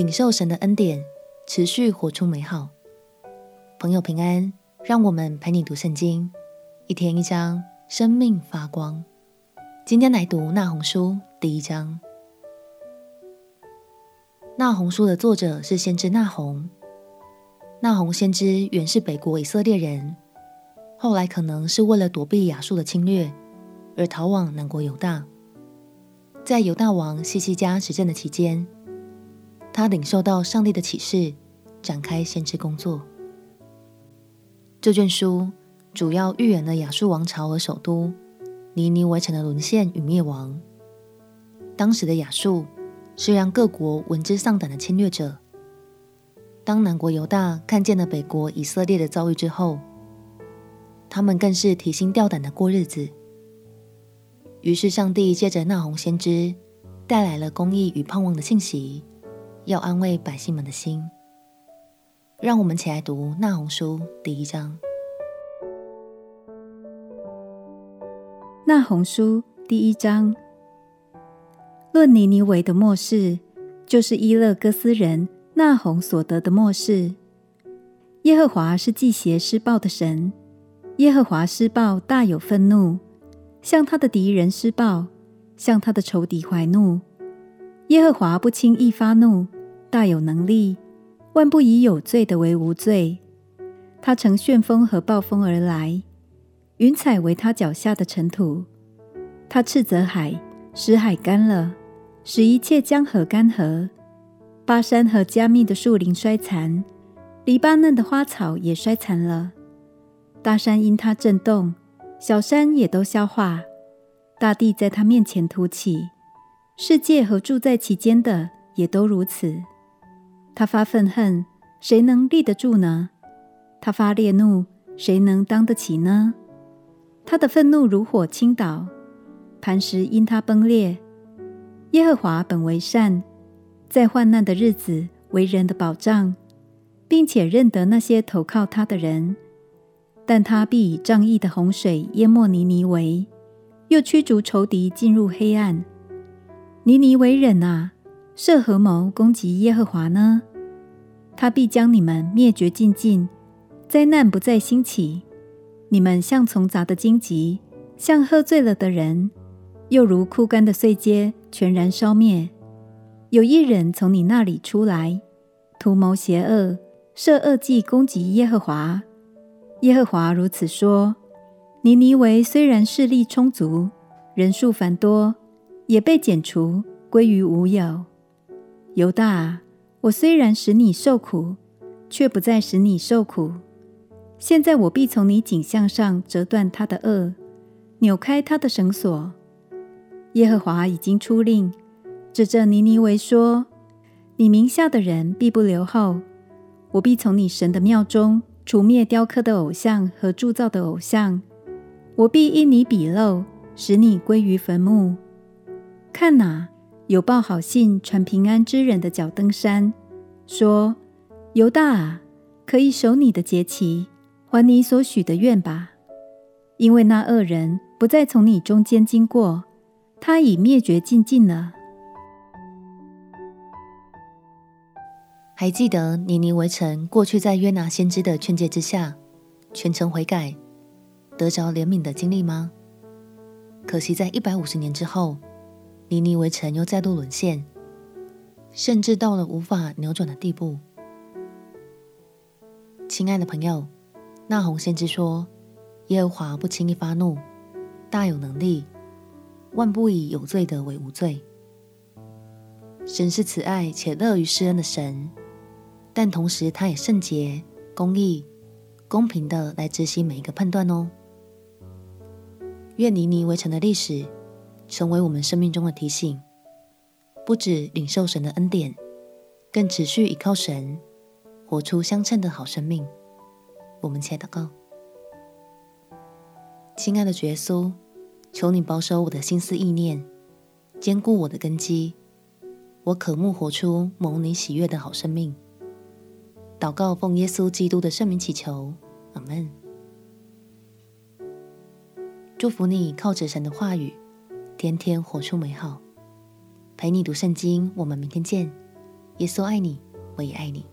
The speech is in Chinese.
领受神的恩典，持续活出美好。朋友平安，让我们陪你读圣经，一天一章，生命发光。今天来读《那红书》第一章。《那红书》的作者是先知那红。那红先知原是北国以色列人，后来可能是为了躲避亚述的侵略，而逃往南国犹大。在犹大王西西家执政的期间，他领受到上帝的启示，展开先知工作。这卷书主要预言了亚述王朝和首都尼尼微城的沦陷与灭亡。当时的亚述是让各国闻之丧胆的侵略者。当南国犹大看见了北国以色列的遭遇之后，他们更是提心吊胆的过日子。于是，上帝借着那鸿先知带来了公义与盼望的信息，要安慰百姓们的心。让我们起来读《那鸿书》第一章。《那鸿书》第一章，论尼尼维的末世，就是伊勒哥斯人那鸿所得的末世。耶和华是忌邪施暴的神，耶和华施暴大有愤怒，向他的敌人施暴，向他的仇敌怀怒。耶和华不轻易发怒，大有能力。万不以有罪的为无罪。他乘旋风和暴风而来，云彩为他脚下的尘土。他斥责海，使海干了，使一切江河干涸。巴珊和加密的树林衰残，黎巴嫩的花草也衰残了。大山因他震动，小山也都消化。大地在他面前凸起，世界和住在其间的也都如此。他发愤恨，谁能立得住呢？他发烈怒，谁能当得起呢？他的愤怒如火倾倒，磐石因他崩裂。耶和华本为善，在患难的日子为人的保障，并且认得那些投靠他的人。但他必以仗义的洪水淹没尼尼为，又驱逐仇敌进入黑暗。尼尼微人啊！设何谋攻击耶和华呢？他必将你们灭绝尽尽，灾难不再兴起。你们像丛杂的荆棘，像喝醉了的人，又如枯干的碎秸，全然烧灭。有一人从你那里出来，图谋邪恶，设恶计攻击耶和华。耶和华如此说：尼尼微虽然势力充足，人数繁多，也被剪除，归于无有。犹大，我虽然使你受苦，却不再使你受苦。现在我必从你颈项上折断他的轭，扭开他的绳索。耶和华已经出令，指着尼尼微说：你名下的人必不留后。我必从你神的庙中除灭雕刻的偶像和铸造的偶像。我必因你鄙陋，使你归于坟墓。看哪！有报好信传平安之人的脚登山，说：“犹大啊，可以守你的节期，还你所许的愿吧。因为那恶人不再从你中间经过，他已灭绝净尽了。”还记得尼尼微城过去在约拿先知的劝诫之下，全城悔改，得着怜悯的经历吗？可惜在一百五十年之后。尼尼微城又再度沦陷，甚至到了无法扭转的地步。亲爱的朋友，那鸿先知说：“耶和华不轻易发怒，大有能力，万不以有罪的为无罪。”神是慈爱且乐于施恩的神，但同时他也圣洁、公义、公平的来执行每一个判断哦。愿尼尼微城的历史。成为我们生命中的提醒，不止领受神的恩典，更持续依靠神，活出相称的好生命。我们且祷告：亲爱的耶稣，求你保守我的心思意念，坚固我的根基，我渴慕活出蒙你喜悦的好生命。祷告奉耶稣基督的圣名祈求，阿门。祝福你靠着神的话语。天天活出美好，陪你读圣经。我们明天见。耶稣爱你，我也爱你。